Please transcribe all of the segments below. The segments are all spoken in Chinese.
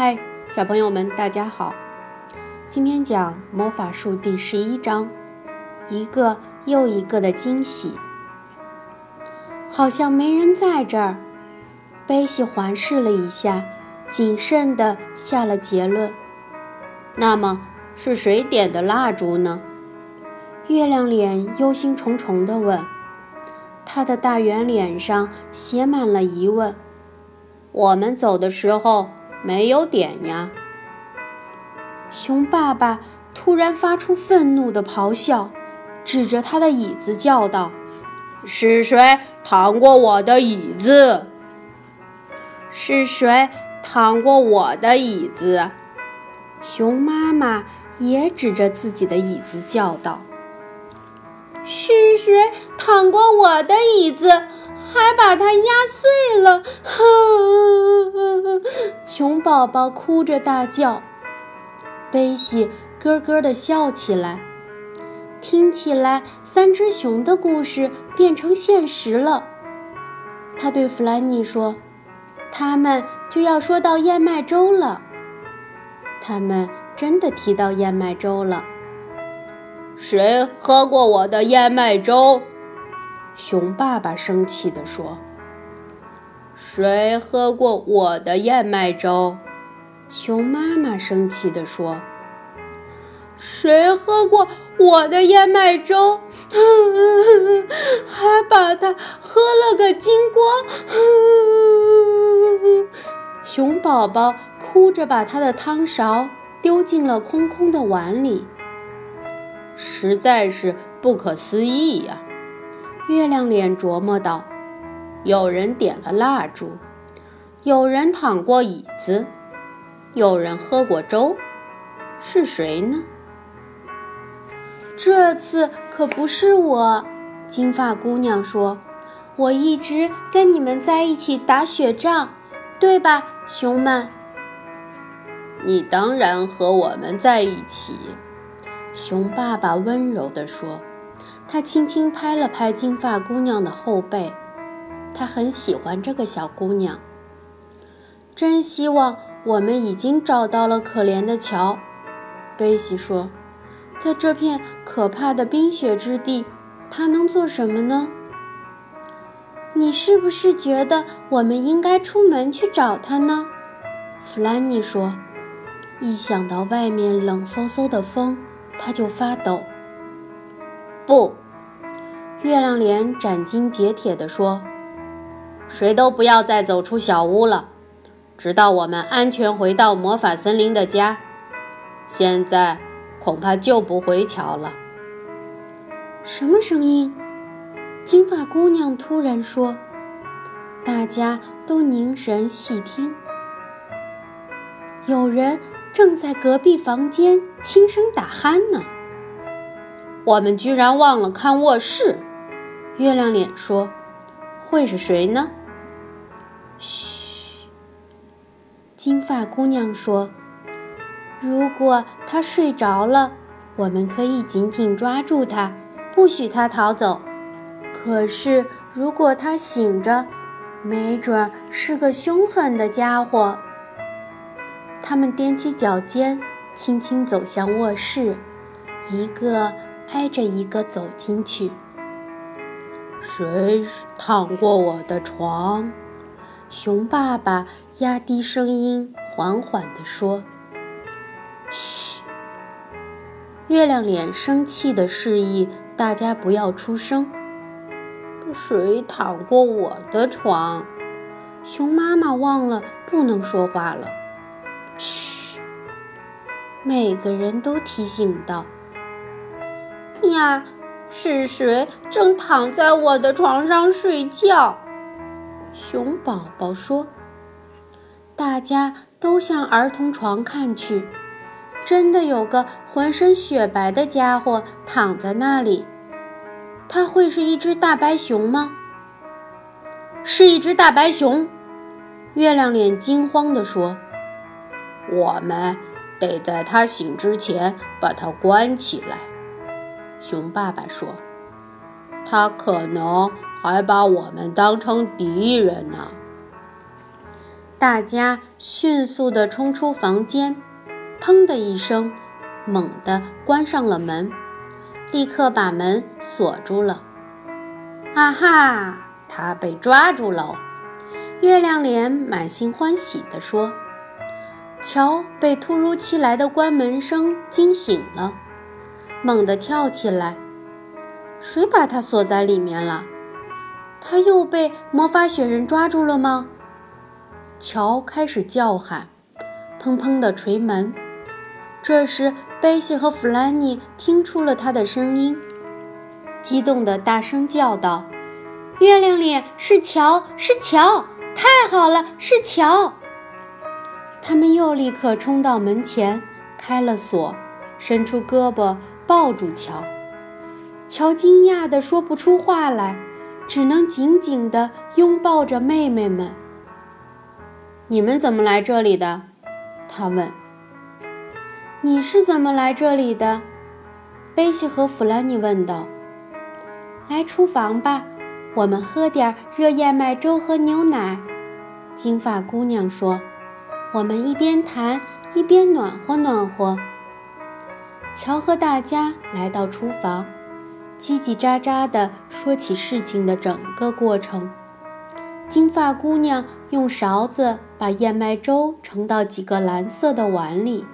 嗨，小朋友们，大家好！今天讲魔法术第十一章，一个又一个的惊喜。好像没人在这儿。贝西环视了一下，谨慎地下了结论。那么是谁点的蜡烛呢？月亮脸忧心忡忡地问。他的大圆脸上写满了疑问。我们走的时候。没有点呀！熊爸爸突然发出愤怒的咆哮，指着他的椅子叫道：“是谁躺过我的椅子？是谁躺过我的椅子？”熊妈妈也指着自己的椅子叫道：“是谁躺过我的椅子？”还把它压碎了！熊宝宝哭着大叫，贝西咯咯地笑起来。听起来，三只熊的故事变成现实了。他对弗兰妮说：“他们就要说到燕麦粥了。”他们真的提到燕麦粥了。谁喝过我的燕麦粥？熊爸爸生气地说：“谁喝过我的燕麦粥？”熊妈妈生气地说：“谁喝过我的燕麦粥？还把它喝了个精光！” 熊宝宝哭着把他的汤勺丢进了空空的碗里，实在是不可思议呀！月亮脸琢磨道：“有人点了蜡烛，有人躺过椅子，有人喝过粥，是谁呢？这次可不是我。”金发姑娘说：“我一直跟你们在一起打雪仗，对吧，熊们？”“你当然和我们在一起。”熊爸爸温柔地说。他轻轻拍了拍金发姑娘的后背，他很喜欢这个小姑娘。真希望我们已经找到了可怜的乔，贝西说，在这片可怕的冰雪之地，他能做什么呢？你是不是觉得我们应该出门去找他呢？弗兰妮说，一想到外面冷飕飕的风，他就发抖。不，月亮脸斩钉截铁地说：“谁都不要再走出小屋了，直到我们安全回到魔法森林的家。现在恐怕救不回乔了。”什么声音？金发姑娘突然说。大家都凝神细听，有人正在隔壁房间轻声打鼾呢。我们居然忘了看卧室，月亮脸说：“会是谁呢？”嘘，金发姑娘说：“如果他睡着了，我们可以紧紧抓住他，不许他逃走。可是如果他醒着，没准是个凶狠的家伙。”他们踮起脚尖，轻轻走向卧室，一个。挨着一个走进去。谁躺过我的床？熊爸爸压低声音，缓缓地说：“嘘。”月亮脸生气地示意大家不要出声。谁躺过我的床？熊妈妈忘了不能说话了。嘘！每个人都提醒道。呀，是谁正躺在我的床上睡觉？熊宝宝说。大家都向儿童床看去，真的有个浑身雪白的家伙躺在那里。他会是一只大白熊吗？是一只大白熊！月亮脸惊慌地说：“我们得在他醒之前把他关起来。”熊爸爸说：“他可能还把我们当成敌人呢。”大家迅速地冲出房间，砰的一声，猛地关上了门，立刻把门锁住了。啊哈！他被抓住了！月亮脸满心欢喜地说。乔被突如其来的关门声惊醒了，猛地跳起来。谁把他锁在里面了？他又被魔法雪人抓住了吗？乔开始叫喊，砰砰地捶门。这时，贝西和弗兰妮听出了他的声音，激动地大声叫道：“月亮脸是乔，是乔！太好了，是乔！”他们又立刻冲到门前，开了锁，伸出胳膊抱住乔。乔惊讶地说不出话来，只能紧紧地拥抱着妹妹们。你们怎么来这里的？他问。你是怎么来这里的？贝西和弗兰妮问道。来厨房吧，我们喝点热燕麦粥和牛奶。金发姑娘说。我们一边谈一边暖和暖和。乔和大家来到厨房，叽叽喳喳地说起事情的整个过程。金发姑娘用勺子把燕麦粥盛到几个蓝色的碗里，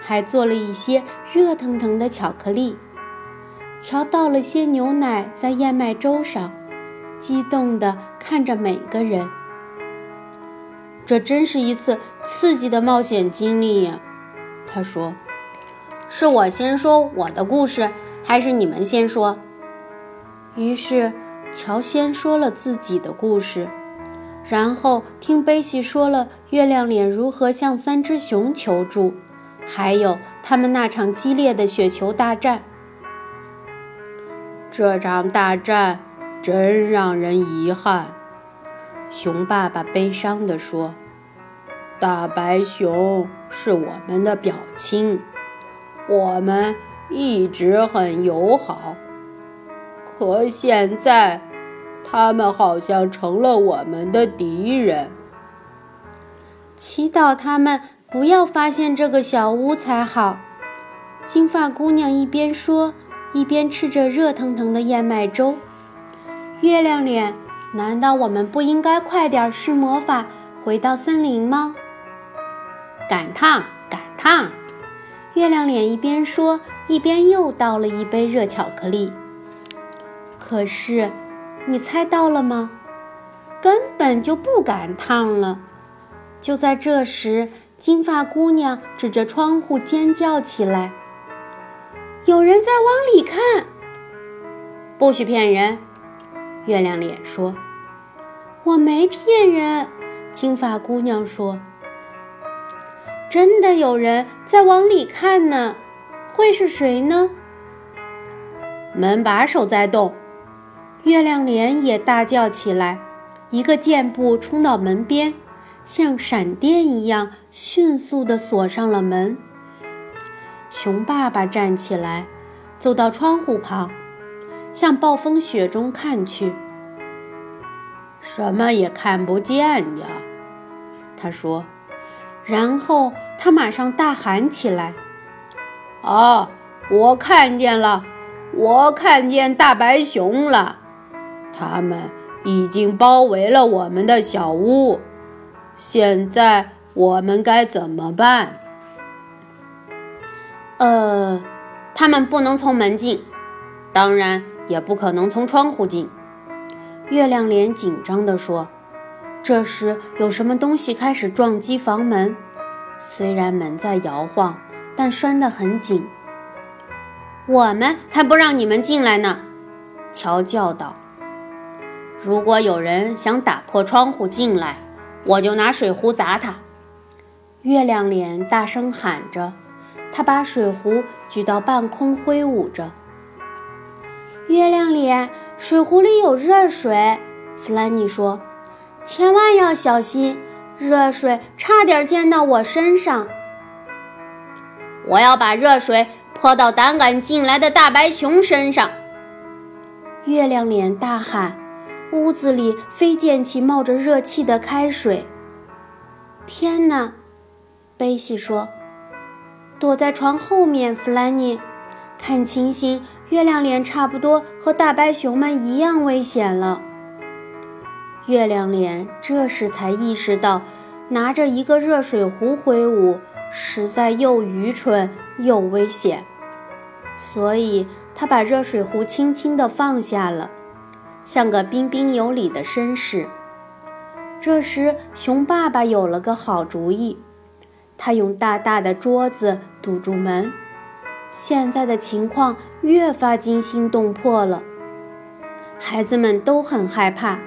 还做了一些热腾腾的巧克力。乔倒了些牛奶在燕麦粥上，激动地看着每个人。这真是一次刺激的冒险经历呀，他说：“是我先说我的故事，还是你们先说？”于是乔先说了自己的故事，然后听贝西说了月亮脸如何向三只熊求助，还有他们那场激烈的雪球大战。这场大战真让人遗憾。熊爸爸悲伤地说：“大白熊是我们的表亲，我们一直很友好。可现在，他们好像成了我们的敌人。祈祷他们不要发现这个小屋才好。”金发姑娘一边说，一边吃着热腾腾的燕麦粥。月亮脸。难道我们不应该快点施魔法，回到森林吗？赶趟，赶趟！月亮脸一边说，一边又倒了一杯热巧克力。可是，你猜到了吗？根本就不敢烫了。就在这时，金发姑娘指着窗户尖叫起来：“有人在往里看！不许骗人！”月亮脸说：“我没骗人。”金发姑娘说：“真的有人在往里看呢，会是谁呢？”门把手在动，月亮脸也大叫起来，一个箭步冲到门边，像闪电一样迅速地锁上了门。熊爸爸站起来，走到窗户旁。向暴风雪中看去，什么也看不见呀。他说，然后他马上大喊起来：“啊，我看见了，我看见大白熊了！他们已经包围了我们的小屋，现在我们该怎么办？”呃，他们不能从门进，当然。也不可能从窗户进。月亮脸紧张地说：“这时，有什么东西开始撞击房门，虽然门在摇晃，但拴得很紧。”我们才不让你们进来呢！乔叫道：“如果有人想打破窗户进来，我就拿水壶砸他！”月亮脸大声喊着，他把水壶举到半空，挥舞着。月亮脸，水壶里有热水。弗兰妮说：“千万要小心，热水差点溅到我身上。”我要把热水泼到胆敢进来的大白熊身上！月亮脸大喊，屋子里飞溅起冒着热气的开水。天哪！贝西说：“躲在床后面，弗兰尼，看情形，月亮脸差不多和大白熊们一样危险了。”月亮脸这时才意识到，拿着一个热水壶挥舞，实在又愚蠢又危险，所以他把热水壶轻轻地放下了，像个彬彬有礼的绅士。这时，熊爸爸有了个好主意，他用大大的桌子堵住门。现在的情况越发惊心动魄了，孩子们都很害怕，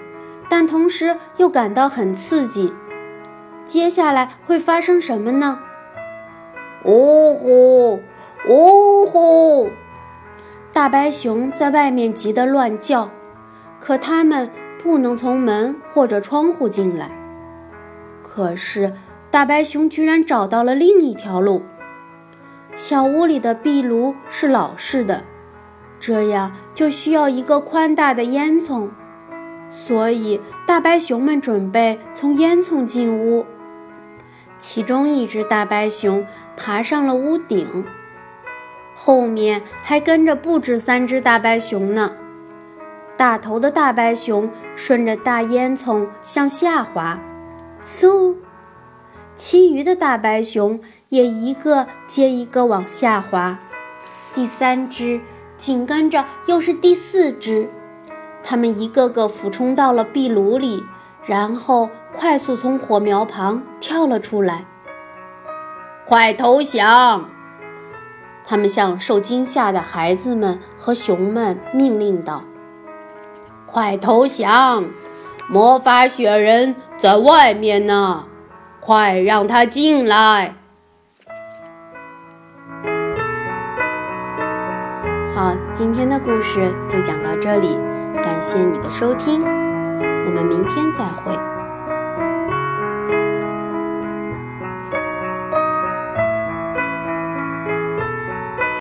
但同时又感到很刺激。接下来会发生什么呢？呜呼，呜呼！大白熊在外面急得乱叫，可它们。不能从门或者窗户进来。可是大白熊居然找到了另一条路。小屋里的壁炉是老式的，这样就需要一个宽大的烟囱，所以大白熊们准备从烟囱进屋。其中一只大白熊爬上了屋顶，后面还跟着不止三只大白熊呢。大头的大白熊顺着大烟囱向下滑，嗖！其余的大白熊也一个接一个往下滑。第三只紧跟着又是第四只，它们一个个俯冲到了壁炉里，然后快速从火苗旁跳了出来。快投降！他们向受惊吓的孩子们和熊们命令道。快投降！魔法雪人在外面呢，快让他进来！好，今天的故事就讲到这里，感谢你的收听，我们明天再会。